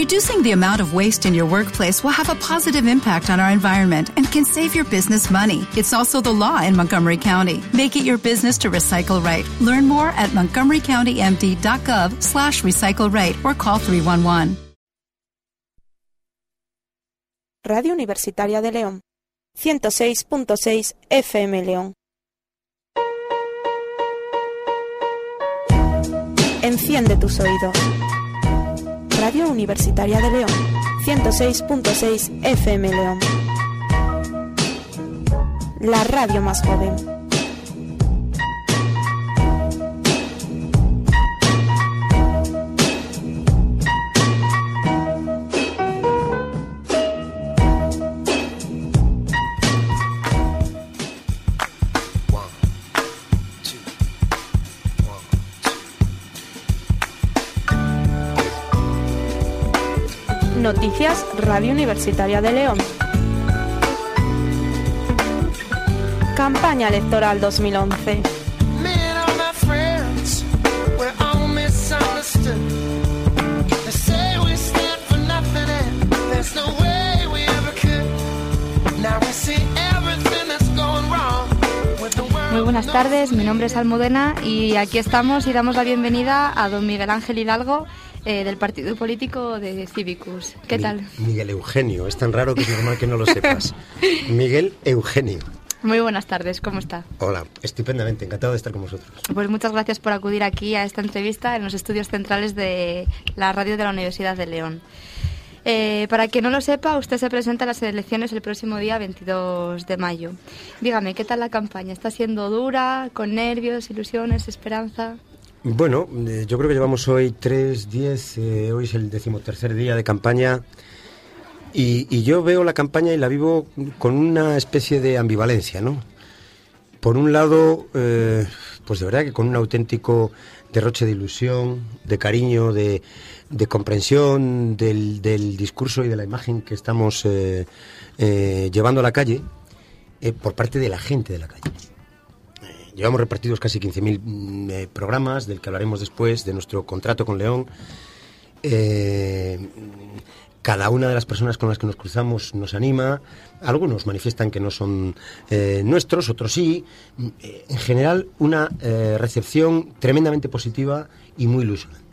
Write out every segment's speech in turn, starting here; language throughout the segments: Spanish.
Reducing the amount of waste in your workplace will have a positive impact on our environment and can save your business money. It's also the law in Montgomery County. Make it your business to recycle right. Learn more at montgomerycountymd.gov slash recycle right or call 311. Radio Universitaria de León. 106.6 FM León. Enciende tus oídos. Radio Universitaria de León, 106.6 FM León. La radio más joven. Noticias Radio Universitaria de León. Campaña electoral 2011. Muy buenas tardes, mi nombre es Almudena y aquí estamos y damos la bienvenida a don Miguel Ángel Hidalgo, eh, del partido político de Civicus. ¿Qué tal? Miguel Eugenio, es tan raro que es normal que no lo sepas. Miguel Eugenio. Muy buenas tardes, ¿cómo está? Hola, estupendamente, encantado de estar con vosotros. Pues muchas gracias por acudir aquí a esta entrevista en los estudios centrales de la radio de la Universidad de León. Eh, para quien no lo sepa, usted se presenta a las elecciones el próximo día 22 de mayo. Dígame, ¿qué tal la campaña? ¿Está siendo dura, con nervios, ilusiones, esperanza? Bueno, eh, yo creo que llevamos hoy tres, diez, eh, hoy es el decimotercer día de campaña y, yo veo la campaña y la vivo con una especie de ambivalencia, ¿no? Por un lado, eh, pues de verdad que con un auténtico derroche de ilusión, de cariño, de, comprensión del, discurso y de la imagen que estamos llevando a la calle por parte de la gente de la calle. Llevamos repartidos casi 15.000 mm, eh, programas, del que hablaremos después, de nuestro contrato con León. Eh, cada una de las personas con las que nos cruzamos nos anima. Algunos manifiestan que no son eh, nuestros, otros sí. En general, una recepción tremendamente positiva y muy ilusionante.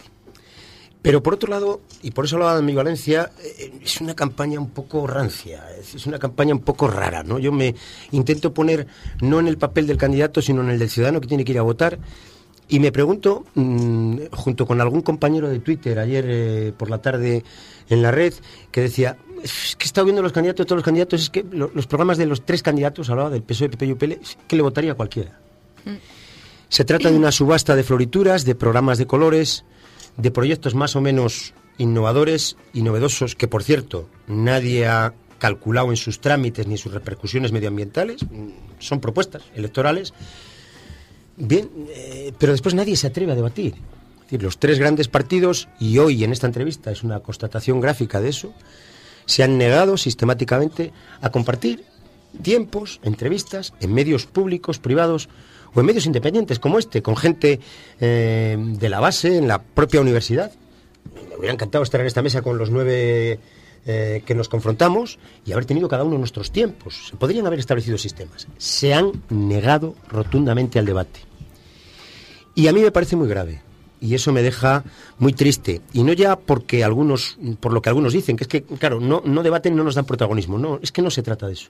Pero por otro lado, y por eso hablaba de mi Valencia, eh, es una campaña un poco rancia, es una campaña un poco rara, ¿no? Yo me intento poner no en el papel del candidato, sino en el del ciudadano que tiene que ir a votar. Y me pregunto, mm, junto con algún compañero de Twitter ayer eh, por la tarde en la red, que decía, es que he estado viendo los candidatos, todos los candidatos, es que los programas de los tres candidatos, hablaba del PSOE, PP y UPL, es que le votaría a cualquiera. Mm. Se trata de una subasta de florituras, de programas de colores, de proyectos más o menos innovadores y novedosos que, por cierto, nadie ha calculado en sus trámites ni sus repercusiones medioambientales. Son propuestas electorales. Bien, eh, pero después nadie se atreve a debatir. los tres grandes partidos, y hoy en esta entrevista es una constatación gráfica de eso, se han negado sistemáticamente a compartir tiempos, entrevistas en medios públicos, privados, o en medios independientes como este, con gente eh, de la base, en la propia universidad. Me hubiera encantado estar en esta mesa con los nueve eh, que nos confrontamos y haber tenido cada uno nuestros tiempos. Se podrían haber establecido sistemas. Se han negado rotundamente al debate. Y a mí me parece muy grave. Y eso me deja muy triste. Y no ya porque algunos, por lo que algunos dicen, que es que, claro, no, no debaten no nos dan protagonismo. No, es que no se trata de eso.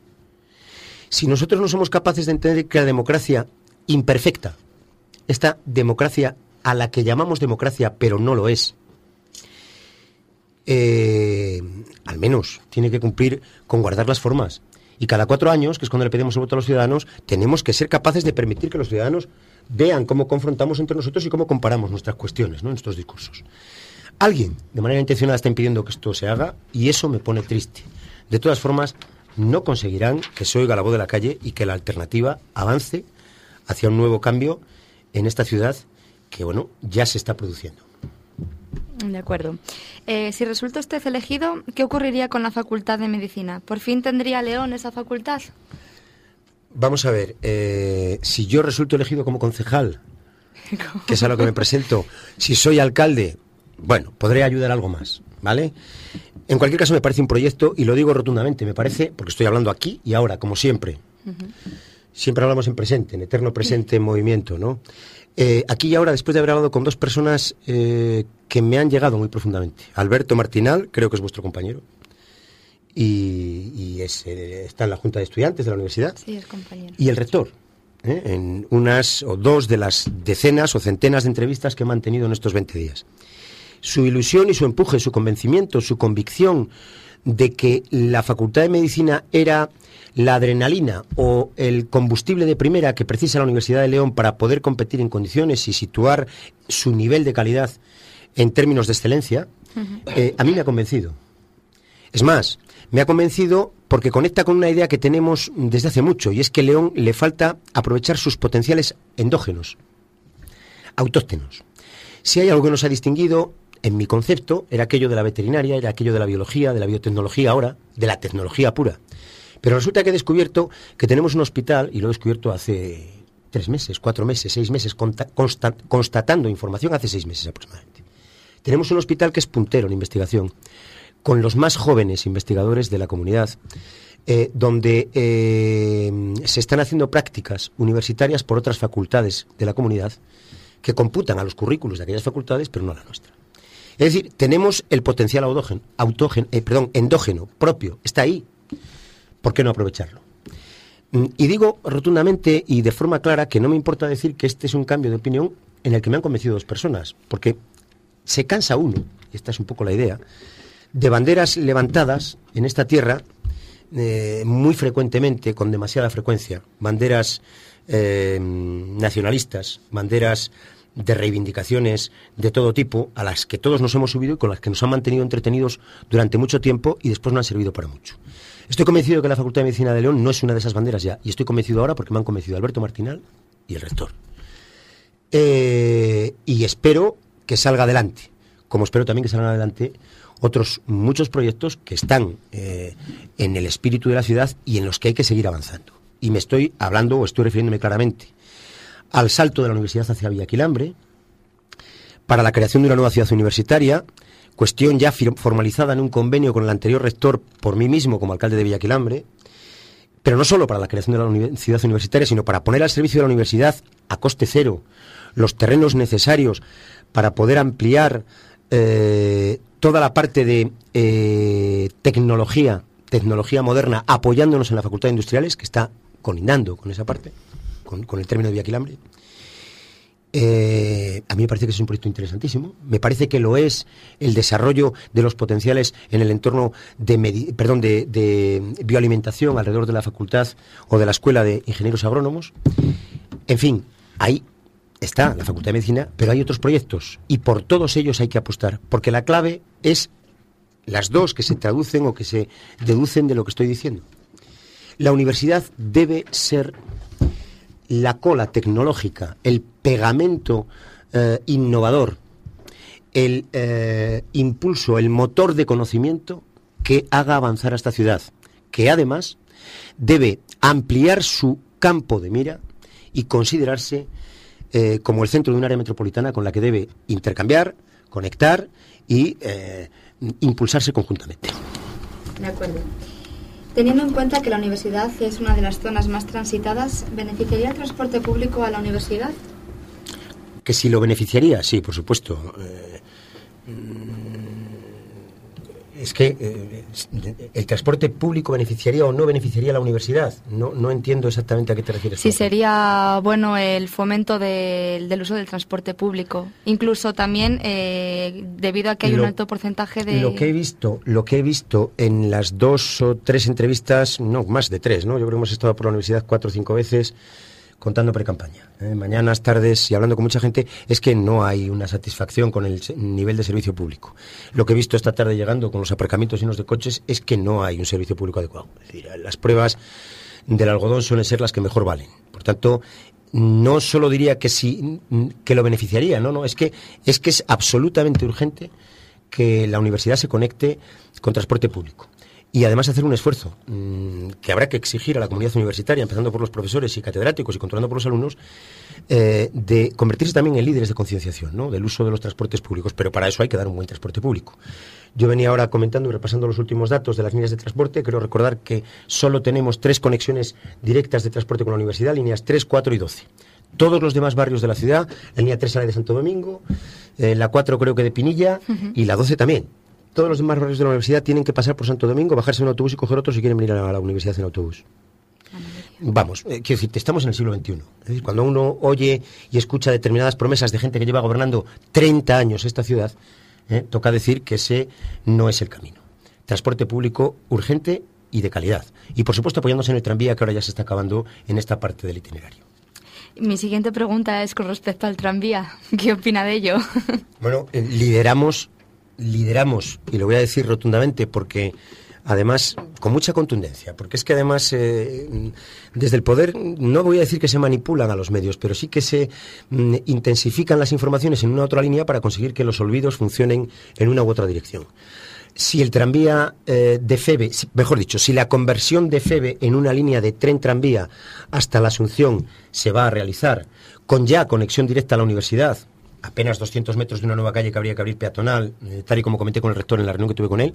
Si nosotros no somos capaces de entender que la democracia imperfecta, esta democracia a la que llamamos democracia, pero no lo es, eh, al menos tiene que cumplir con guardar las formas. Y cada cuatro años, que es cuando le pedimos el voto a los ciudadanos, tenemos que ser capaces de permitir que los ciudadanos vean cómo confrontamos entre nosotros y cómo comparamos nuestras cuestiones, ¿no? nuestros discursos. Alguien, de manera intencionada, está impidiendo que esto se haga y eso me pone triste. De todas formas, no conseguirán que se oiga la voz de la calle y que la alternativa avance hacia un nuevo cambio en esta ciudad que, bueno, ya se está produciendo. De acuerdo. Eh, si resulta usted elegido, ¿qué ocurriría con la Facultad de Medicina? ¿Por fin tendría León esa facultad? Vamos a ver, eh, si yo resulto elegido como concejal, que es a lo que me presento, si soy alcalde, bueno, podré ayudar algo más. ¿vale? En cualquier caso me parece un proyecto, y lo digo rotundamente, me parece, porque estoy hablando aquí y ahora, como siempre. Siempre hablamos en presente, en eterno presente en movimiento, ¿no? Eh, aquí y ahora, después de haber hablado con dos personas eh, que me han llegado muy profundamente. Alberto Martinal, creo que es vuestro compañero, y, eh, está en la Junta de Estudiantes de la universidad. Sí, es compañero. Y el rector, en unas o dos de las decenas o centenas de entrevistas que he mantenido en estos 20 días. Su ilusión y su empuje, su convencimiento, su convicción de que la Facultad de Medicina era la adrenalina o el combustible de primera que precisa la Universidad de León para poder competir en condiciones y situar su nivel de calidad en términos de excelencia, eh, a mí me ha convencido. Es más, me ha convencido porque conecta con una idea que tenemos desde hace mucho, y es que León le falta aprovechar sus potenciales endógenos, autóctonos. Si hay algo que nos ha distinguido, en mi concepto, era aquello de la veterinaria, era aquello de la biología, de la biotecnología ahora, de la tecnología pura. Pero resulta que he descubierto que tenemos un hospital, y lo he descubierto hace tres meses, cuatro meses, seis meses, constatando información hace seis meses aproximadamente. Tenemos un hospital que es puntero en investigación, con los más jóvenes investigadores de la comunidad, eh, donde eh, se están haciendo prácticas universitarias por otras facultades de la comunidad que computan a los currículos de aquellas facultades, pero no a la nuestra. Es decir, tenemos el potencial eh, perdón, endógeno propio, está ahí. ¿Por qué no aprovecharlo? Mm, y digo rotundamente y de forma clara que no me importa decir que este es un cambio de opinión en el que me han convencido dos personas, porque se cansa uno, y esta es un poco la idea, de banderas levantadas en esta tierra eh, muy frecuentemente, con demasiada frecuencia, banderas eh, nacionalistas, banderas de reivindicaciones de todo tipo a las que todos nos hemos subido y con las que nos han mantenido entretenidos durante mucho tiempo y después no han servido para mucho. Estoy convencido que la Facultad de Medicina de León no es una de esas banderas ya, y estoy convencido ahora porque me han convencido Alberto Martinal y el rector. Eh, y espero que salga adelante, como espero también que salgan adelante otros muchos proyectos que están eh, en el espíritu de la ciudad y en los que hay que seguir avanzando. Y me estoy hablando o estoy refiriéndome claramente al salto de la universidad hacia Villaquilambre, para la creación de una nueva ciudad universitaria, cuestión ya formalizada en un convenio con el anterior rector por mí mismo como alcalde de Villaquilambre, pero no solo para la creación de la ciudad universitaria, sino para poner al servicio de la universidad a coste cero los terrenos necesarios para poder ampliar eh, toda la parte de eh, tecnología, tecnología moderna, apoyándonos en la Facultad de Industriales, que está colindando con esa parte con, el término de Viaquilambre. Eh, a mí me parece que es un proyecto interesantísimo. Me parece que lo es el desarrollo de los potenciales en el entorno de, perdón, de, bioalimentación alrededor de la facultad o de la escuela de ingenieros agrónomos. En fin, ahí está la Facultad de Medicina, pero hay otros proyectos y por todos ellos hay que apostar, porque la clave es las dos que se traducen o que se deducen de lo que estoy diciendo. La universidad debe ser la cola tecnológica, el pegamento eh, innovador, el eh, impulso, el motor de conocimiento que haga avanzar a esta ciudad, que además debe ampliar su campo de mira y considerarse eh, como el centro de un área metropolitana con la que debe intercambiar, conectar y impulsarse conjuntamente. De acuerdo. Teniendo en cuenta que la universidad es una de las zonas más transitadas, ¿beneficiaría el transporte público a la universidad? Que si lo beneficiaría, sí, por supuesto. Eh, es que eh, el transporte público beneficiaría o no beneficiaría a la universidad. No, no entiendo exactamente a qué te refieres. Sí, sería bueno el fomento del uso del transporte público. Incluso también eh, debido a que hay un alto porcentaje de... Lo que he visto, lo que he visto en las dos o tres entrevistas, no, más de tres, ¿no? Yo creo que hemos estado por la universidad cuatro o cinco veces contando pre-campaña. ¿eh? Mañanas, tardes y hablando con mucha gente, es que no hay una satisfacción con el nivel de servicio público. Lo que he visto esta tarde llegando con los aparcamientos llenos de coches es que no hay un servicio público adecuado. Es decir, las pruebas del algodón suelen ser las que mejor valen. Por tanto, no solo diría que sí, que lo beneficiaría, no, no, es que es que es absolutamente urgente que la universidad se conecte con transporte público. Y además hacer un esfuerzo mm, que habrá que exigir a la comunidad universitaria, empezando por los profesores y catedráticos y controlando por los alumnos, eh, de convertirse también en líderes de concienciación ¿no? del uso de los transportes públicos, pero para eso hay que dar un buen transporte público. Yo venía ahora comentando y repasando los últimos datos de las líneas de transporte. Quiero recordar que solo tenemos tres conexiones directas de transporte con la universidad, líneas 3, 4 y 12 todos los demás barrios de la ciudad, la línea 3 sale de Santo Domingo, eh, la 4 creo que de Pinilla y la 12 también todos los demás barrios de la universidad tienen que pasar por Santo Domingo, bajarse en autobús y coger otro si quieren venir a la universidad en autobús. Vamos, eh, quiero decir, estamos en el siglo XXI. Es decir, cuando uno oye y escucha determinadas promesas de gente que lleva gobernando 30 años esta ciudad, eh, toca decir que ese no es el camino. Transporte público urgente y de calidad. Y por supuesto apoyándose en el tranvía que ahora ya se está acabando en esta parte del itinerario. Mi siguiente pregunta es con respecto al tranvía. ¿Qué opina de ello? Bueno, eh, lideramos lideramos, y lo voy a decir rotundamente porque además con mucha contundencia, porque es que además eh, desde el poder no voy a decir que se manipulan a los medios, pero sí que se mm, intensifican las informaciones en una u otra línea para conseguir que los olvidos funcionen en una u otra dirección. Si el tranvía eh, de FEBE, mejor dicho, si la conversión de FEBE en una línea de tren tranvía hasta la Asunción se va a realizar, con ya conexión directa a la universidad, apenas 200 metros de una nueva calle que habría que abrir peatonal, eh, tal y como comenté con el rector en la reunión que tuve con él,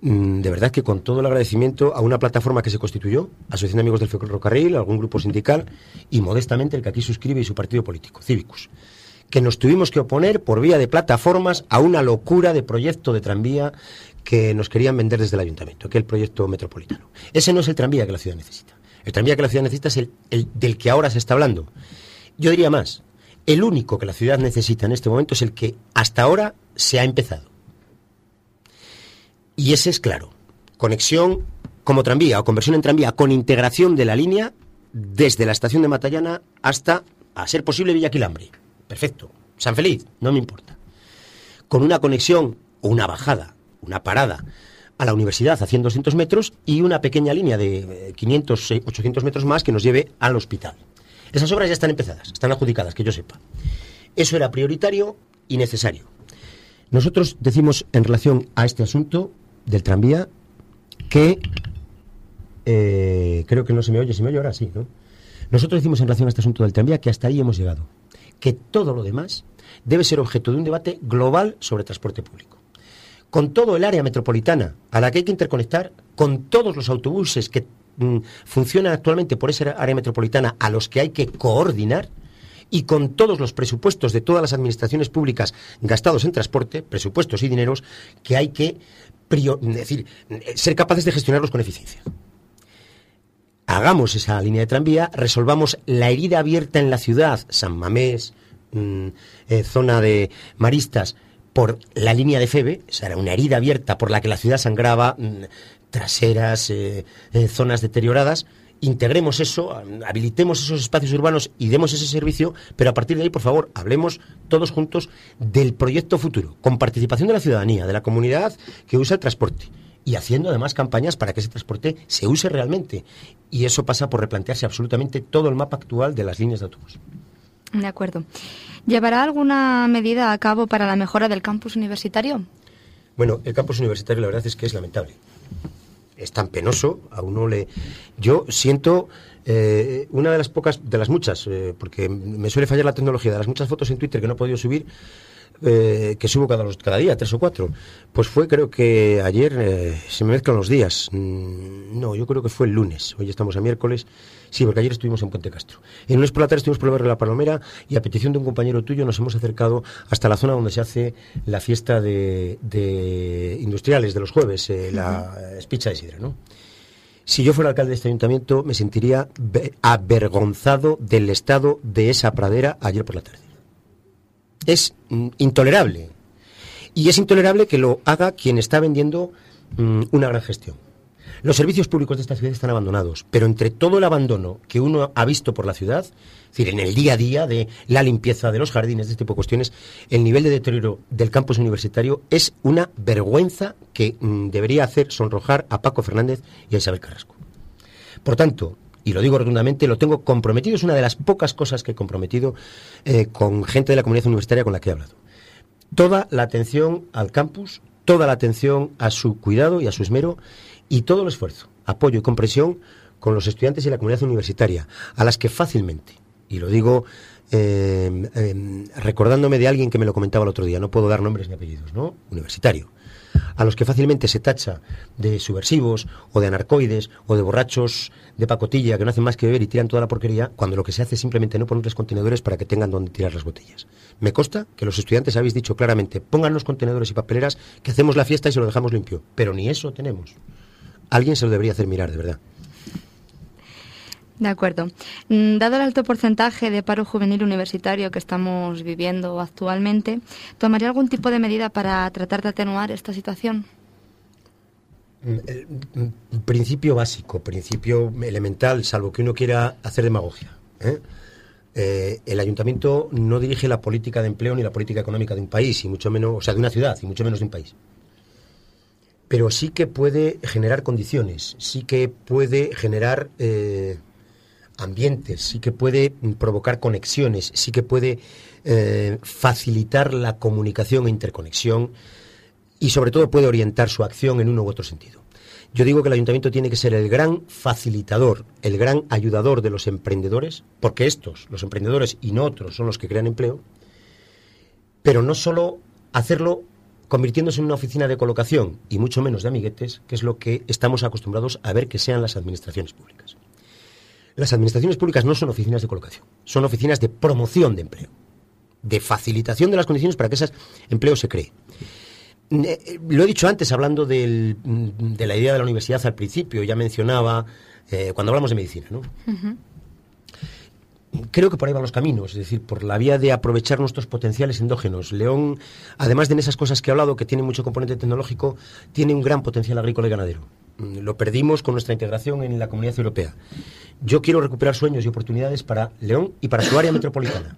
mm, de verdad que con todo el agradecimiento a una plataforma que se constituyó, Asociación de Amigos del Ferrocarril, algún grupo sindical y modestamente el que aquí suscribe y su partido político, Cívicus, que nos tuvimos que oponer por vía de plataformas a una locura de proyecto de tranvía que nos querían vender desde el ayuntamiento, que es el proyecto metropolitano. Ese no es el tranvía que la ciudad necesita. El tranvía que la ciudad necesita es el del que ahora se está hablando. Yo diría más, el único que la ciudad necesita en este momento es el que hasta ahora se ha empezado. Y ese es claro. Conexión como tranvía o conversión en tranvía con integración de la línea desde la estación de Matallana hasta, a ser posible, Villaquilambre. Perfecto. San Feliz, no me importa. Con una conexión o una bajada, una parada a la universidad a 100, 200 metros y una pequeña línea de 500, 800 metros más que nos lleve al hospital. Esas obras ya están empezadas, están adjudicadas, que yo sepa. Eso era prioritario y necesario. Nosotros decimos en relación a este asunto del tranvía que eh, creo que no se me oye, se me oye ahora sí, ¿no? Nosotros decimos en relación a este asunto del tranvía que hasta ahí hemos llegado, que todo lo demás debe ser objeto de un debate global sobre transporte público. Con todo el área metropolitana a la que hay que interconectar, con todos los autobuses que funcionan actualmente por esa área metropolitana a los que hay que coordinar y con todos los presupuestos de todas las administraciones públicas gastados en transporte, presupuestos y dineros, que hay que decir, ser capaces de gestionarlos con eficiencia. Hagamos esa línea de tranvía, resolvamos la herida abierta en la ciudad, San Mamés, mm, eh, zona de Maristas, por la línea de Febe, esa era una herida abierta por la que la ciudad sangraba, mm, traseras, eh, eh, zonas deterioradas, integremos eso, habilitemos esos espacios urbanos y demos ese servicio, pero a partir de ahí, por favor, hablemos todos juntos del proyecto futuro, con participación de la ciudadanía, de la comunidad que usa el transporte y haciendo además campañas para que ese transporte se use realmente. Y eso pasa por replantearse absolutamente todo el mapa actual de las líneas de autobús. De acuerdo. ¿Llevará alguna medida a cabo para la mejora del campus universitario? Bueno, el campus universitario la verdad es que es lamentable es tan penoso, a uno le... Yo siento eh, una de las pocas, de las muchas, eh, porque me suele fallar la tecnología, de las muchas fotos en Twitter que no he podido subir, eh, que subo cada, cada día, tres o cuatro, pues fue creo que ayer, se me mezclan los días, mm, no, yo creo que fue el lunes, hoy estamos a miércoles, Sí, porque ayer estuvimos en Puente Castro. En lunes por la tarde estuvimos por el barrio de La Palomera y a petición de un compañero tuyo nos hemos acercado hasta la zona donde se hace la fiesta de, industriales de los jueves, eh, la espicha de sidra, ¿no? Si yo fuera alcalde de este ayuntamiento me sentiría avergonzado del estado de esa pradera ayer por la tarde. Es mm, intolerable. Y es intolerable que lo haga quien está vendiendo mm, una gran gestión. Los servicios públicos de esta ciudad están abandonados, pero entre todo el abandono que uno ha visto por la ciudad, es decir, en el día a día de la limpieza de los jardines, de este tipo de cuestiones, el nivel de deterioro del campus universitario es una vergüenza que mm, debería hacer sonrojar a Paco Fernández y a Isabel Carrasco. Por tanto, y lo digo rotundamente, lo tengo comprometido, es una de las pocas cosas que he comprometido eh, con gente de la comunidad universitaria con la que he hablado. Toda la atención al campus, toda la atención a su cuidado y a su esmero y todo el esfuerzo, apoyo y comprensión con los estudiantes y la comunidad universitaria, a las que fácilmente, y lo digo eh, eh, recordándome de alguien que me lo comentaba el otro día, no puedo dar nombres ni apellidos, ¿no? Universitario. A los que fácilmente se tacha de subversivos o de anarcoides o de borrachos de pacotilla que no hacen más que beber y tiran toda la porquería, cuando lo que se hace es simplemente no ponerles contenedores para que tengan donde tirar las botellas. Me consta que los estudiantes habéis dicho claramente, pongan los contenedores y papeleras que hacemos la fiesta y se lo dejamos limpio, pero ni eso tenemos. Alguien se lo debería hacer mirar, de verdad. De acuerdo. Mm, dado el alto porcentaje de paro juvenil universitario que estamos viviendo actualmente, ¿tomaría algún tipo de medida para tratar de atenuar esta situación? Mm, mm, principio básico, principio elemental, salvo que uno quiera hacer demagogia. ¿eh? Eh, el ayuntamiento no dirige la política de empleo ni la política económica de un país, y mucho menos, o sea, de una ciudad, y mucho menos de un país pero sí que puede generar condiciones, sí que puede generar eh, ambientes, sí que puede provocar conexiones, sí que puede eh, facilitar la comunicación e interconexión y sobre todo puede orientar su acción en uno u otro sentido. Yo digo que el ayuntamiento tiene que ser el gran facilitador, el gran ayudador de los emprendedores, porque estos, los emprendedores y no otros, son los que crean empleo, pero no solo hacerlo convirtiéndose en una oficina de colocación y mucho menos de amiguetes, que es lo que estamos acostumbrados a ver que sean las administraciones públicas. Las administraciones públicas no son oficinas de colocación, son oficinas de promoción de empleo, de facilitación de las condiciones para que ese empleo se cree. Lo he dicho antes hablando de la idea de la universidad al principio, ya mencionaba eh, cuando hablamos de medicina, ¿no? Creo que por ahí van los caminos, es decir, por la vía de aprovechar nuestros potenciales endógenos. León, además de en esas cosas que he hablado, que tiene mucho componente tecnológico, tiene un gran potencial agrícola y ganadero. Mm, lo perdimos con nuestra integración en la comunidad europea. Yo quiero recuperar sueños y oportunidades para León y para su área metropolitana.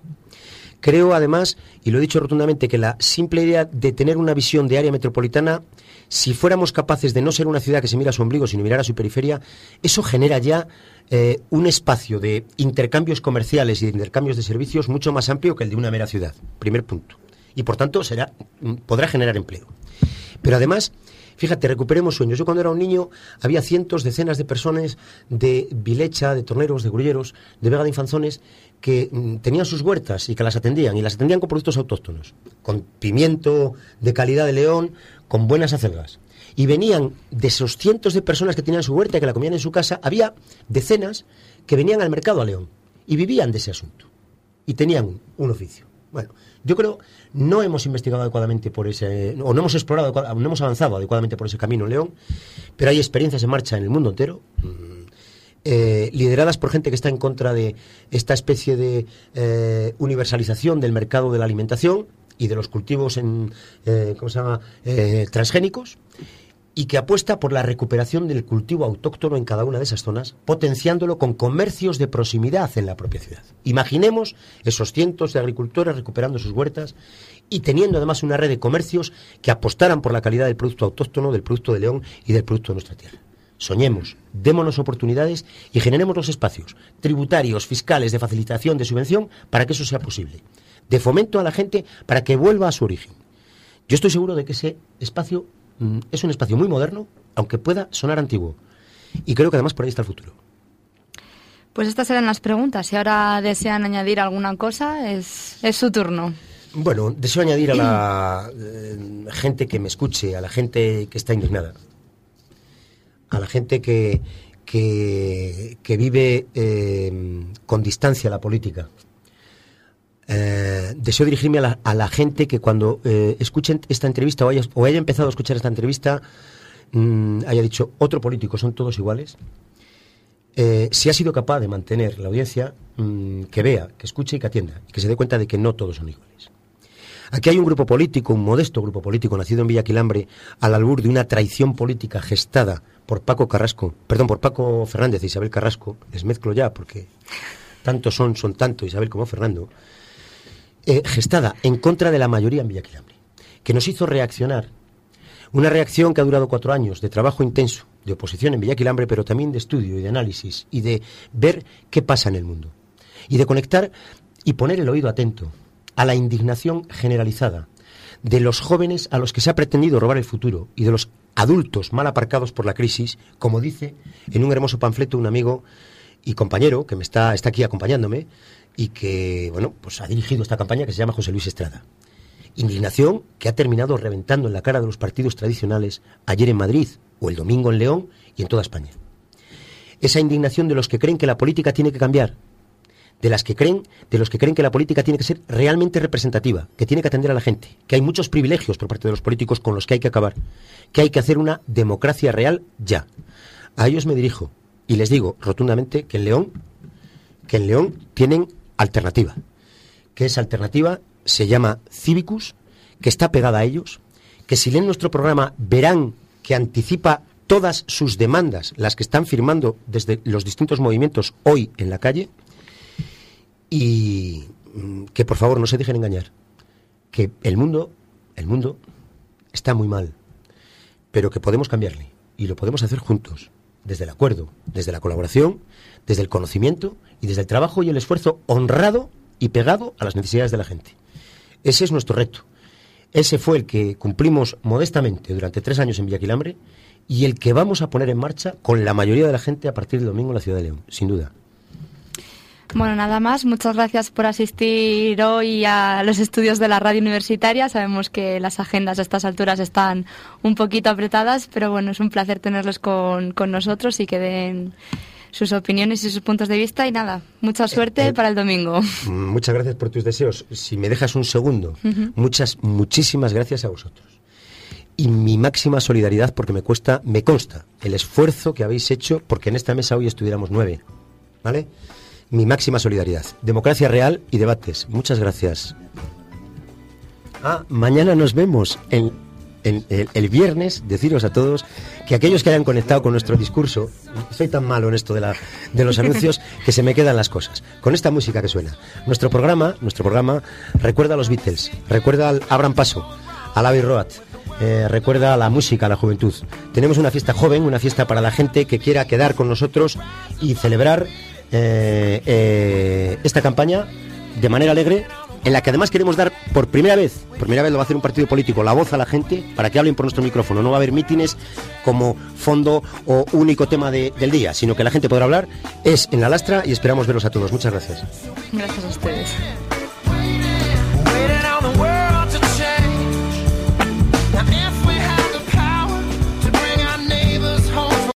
Creo, además, y lo he dicho rotundamente, que la simple idea de tener una visión de área metropolitana, si fuéramos capaces de no ser una ciudad que se mira a su ombligo, sino mirar a su periferia, eso genera ya eh, un espacio de intercambios comerciales y de intercambios de servicios mucho más amplio que el de una mera ciudad. Primer punto. Y por tanto será, mm, podrá generar empleo. Pero además, Fíjate, recuperemos sueños. Yo cuando era un niño había cientos, decenas de personas de Vilecha, de Torneros, de Grulleros, de Vega de Infanzones, que mm, tenían sus huertas y que las atendían, y las atendían con productos autóctonos, con pimiento de calidad de león, con buenas acelgas. Y venían de esos cientos de personas que tenían su huerta y que la comían en su casa, había decenas que venían al mercado a León y vivían de ese asunto. Y tenían un oficio. Bueno, yo creo no hemos investigado adecuadamente por ese, o no hemos explorado, no hemos avanzado adecuadamente por ese camino en León, pero hay experiencias en marcha en el mundo entero, mm, eh, lideradas por gente que está en contra de esta especie de eh, universalización del mercado de la alimentación y de los cultivos en, eh, ¿cómo se llama?, transgénicos y que apuesta por la recuperación del cultivo autóctono en cada una de esas zonas, potenciándolo con comercios de proximidad en la propia ciudad. Imaginemos esos cientos de agricultores recuperando sus huertas y teniendo además una red de comercios que apostaran por la calidad del producto autóctono, del producto de León y del producto de nuestra tierra. Soñemos, démonos oportunidades y generemos los espacios tributarios, fiscales, de facilitación, de subvención, para que eso sea posible. De fomento a la gente para que vuelva a su origen. Yo estoy seguro de que ese espacio Mm, es un espacio muy moderno, aunque pueda sonar antiguo. Y creo que además por ahí está el futuro. Pues estas eran las preguntas. Si ahora desean añadir alguna cosa, es, es su turno. Bueno, deseo añadir a la eh, gente que me escuche, a la gente que está indignada, a la gente que, que, vive eh, con distancia la política, eh, deseo dirigirme a la, gente que cuando eh, escuchen esta entrevista o haya, empezado a escuchar esta entrevista mm, haya dicho, otro político, son todos iguales. Eh, si ha sido capaz de mantener la audiencia, mm, que vea, que escuche y que atienda, y que se dé cuenta de que no todos son iguales. Aquí hay un grupo político, un modesto grupo político, nacido en Villa Quilambre, al albur de una traición política gestada por Paco Carrasco, perdón, por Paco Fernández e Isabel Carrasco, les mezclo ya porque tantos son, son tanto Isabel como Fernando, eh, gestada en contra de la mayoría en Villaquilambre, que nos hizo reaccionar. Una reacción que ha durado cuatro años de trabajo intenso, de oposición en Villaquilambre, pero también de estudio y de análisis y de ver qué pasa en el mundo. Y de conectar y poner el oído atento a la indignación generalizada de los jóvenes a los que se ha pretendido robar el futuro y de los adultos mal aparcados por la crisis, como dice en un hermoso panfleto un amigo y compañero que me está, está aquí acompañándome y que, bueno, pues ha dirigido esta campaña que se llama José Luis Estrada. Indignación que ha terminado reventando en la cara de los partidos tradicionales ayer en Madrid o el domingo en León y en toda España. Esa indignación de los que creen que la política tiene que cambiar, de las que creen, de los que creen que la política tiene que ser realmente representativa, que tiene que atender a la gente, que hay muchos privilegios por parte de los políticos con los que hay que acabar, que hay que hacer una democracia real ya. A ellos me dirijo y les digo rotundamente que en León, que en León tienen alternativa, que esa alternativa se llama Civicus, que está pegada a ellos, que si leen nuestro programa verán que anticipa todas sus demandas, las que están firmando desde los distintos movimientos hoy en la calle, y mm, que por favor no se dejen engañar, que el mundo, el mundo está muy mal, pero que podemos cambiarle y lo podemos hacer juntos, desde el acuerdo, desde la colaboración, desde el conocimiento y desde el trabajo y el esfuerzo honrado y pegado a las necesidades de la gente. Ese es nuestro reto. Ese fue el que cumplimos modestamente durante tres años en Villaquilambre y el que vamos a poner en marcha con la mayoría de la gente a partir del domingo en la ciudad de León, sin duda. Bueno, nada más. Muchas gracias por asistir hoy a los estudios de la radio universitaria. Sabemos que las agendas a estas alturas están un poquito apretadas, pero bueno, es un placer tenerlos con, con nosotros y que den sus opiniones y sus puntos de vista. Y nada, mucha suerte Eh, eh, para el domingo. Muchas gracias por tus deseos. Si me dejas un segundo, muchas, muchísimas gracias a vosotros. Y mi máxima solidaridad porque me cuesta, me consta el esfuerzo que habéis hecho porque en esta mesa hoy estuviéramos nueve. ¿Vale? Mi máxima solidaridad. Democracia real y debates. Muchas gracias. Ah, mañana nos vemos en, en el, el viernes. Deciros a todos que aquellos que hayan conectado con nuestro discurso, soy tan malo en esto de, la, de los anuncios que se me quedan las cosas. Con esta música que suena. Nuestro programa, nuestro programa recuerda a los Beatles, recuerda al Abran Paso, al Abbey Road, eh, recuerda a la música, a la juventud. Tenemos una fiesta joven, una fiesta para la gente que quiera quedar con nosotros y celebrar eh, eh, esta campaña de manera alegre, en la que además queremos dar por primera vez, por primera vez lo va a hacer un partido político, la voz a la gente para que hablen por nuestro micrófono. No va a haber mítines como fondo o único tema de- del día, sino que la gente podrá hablar. Es en la lastra y esperamos veros a todos. Muchas gracias. Gracias a ustedes.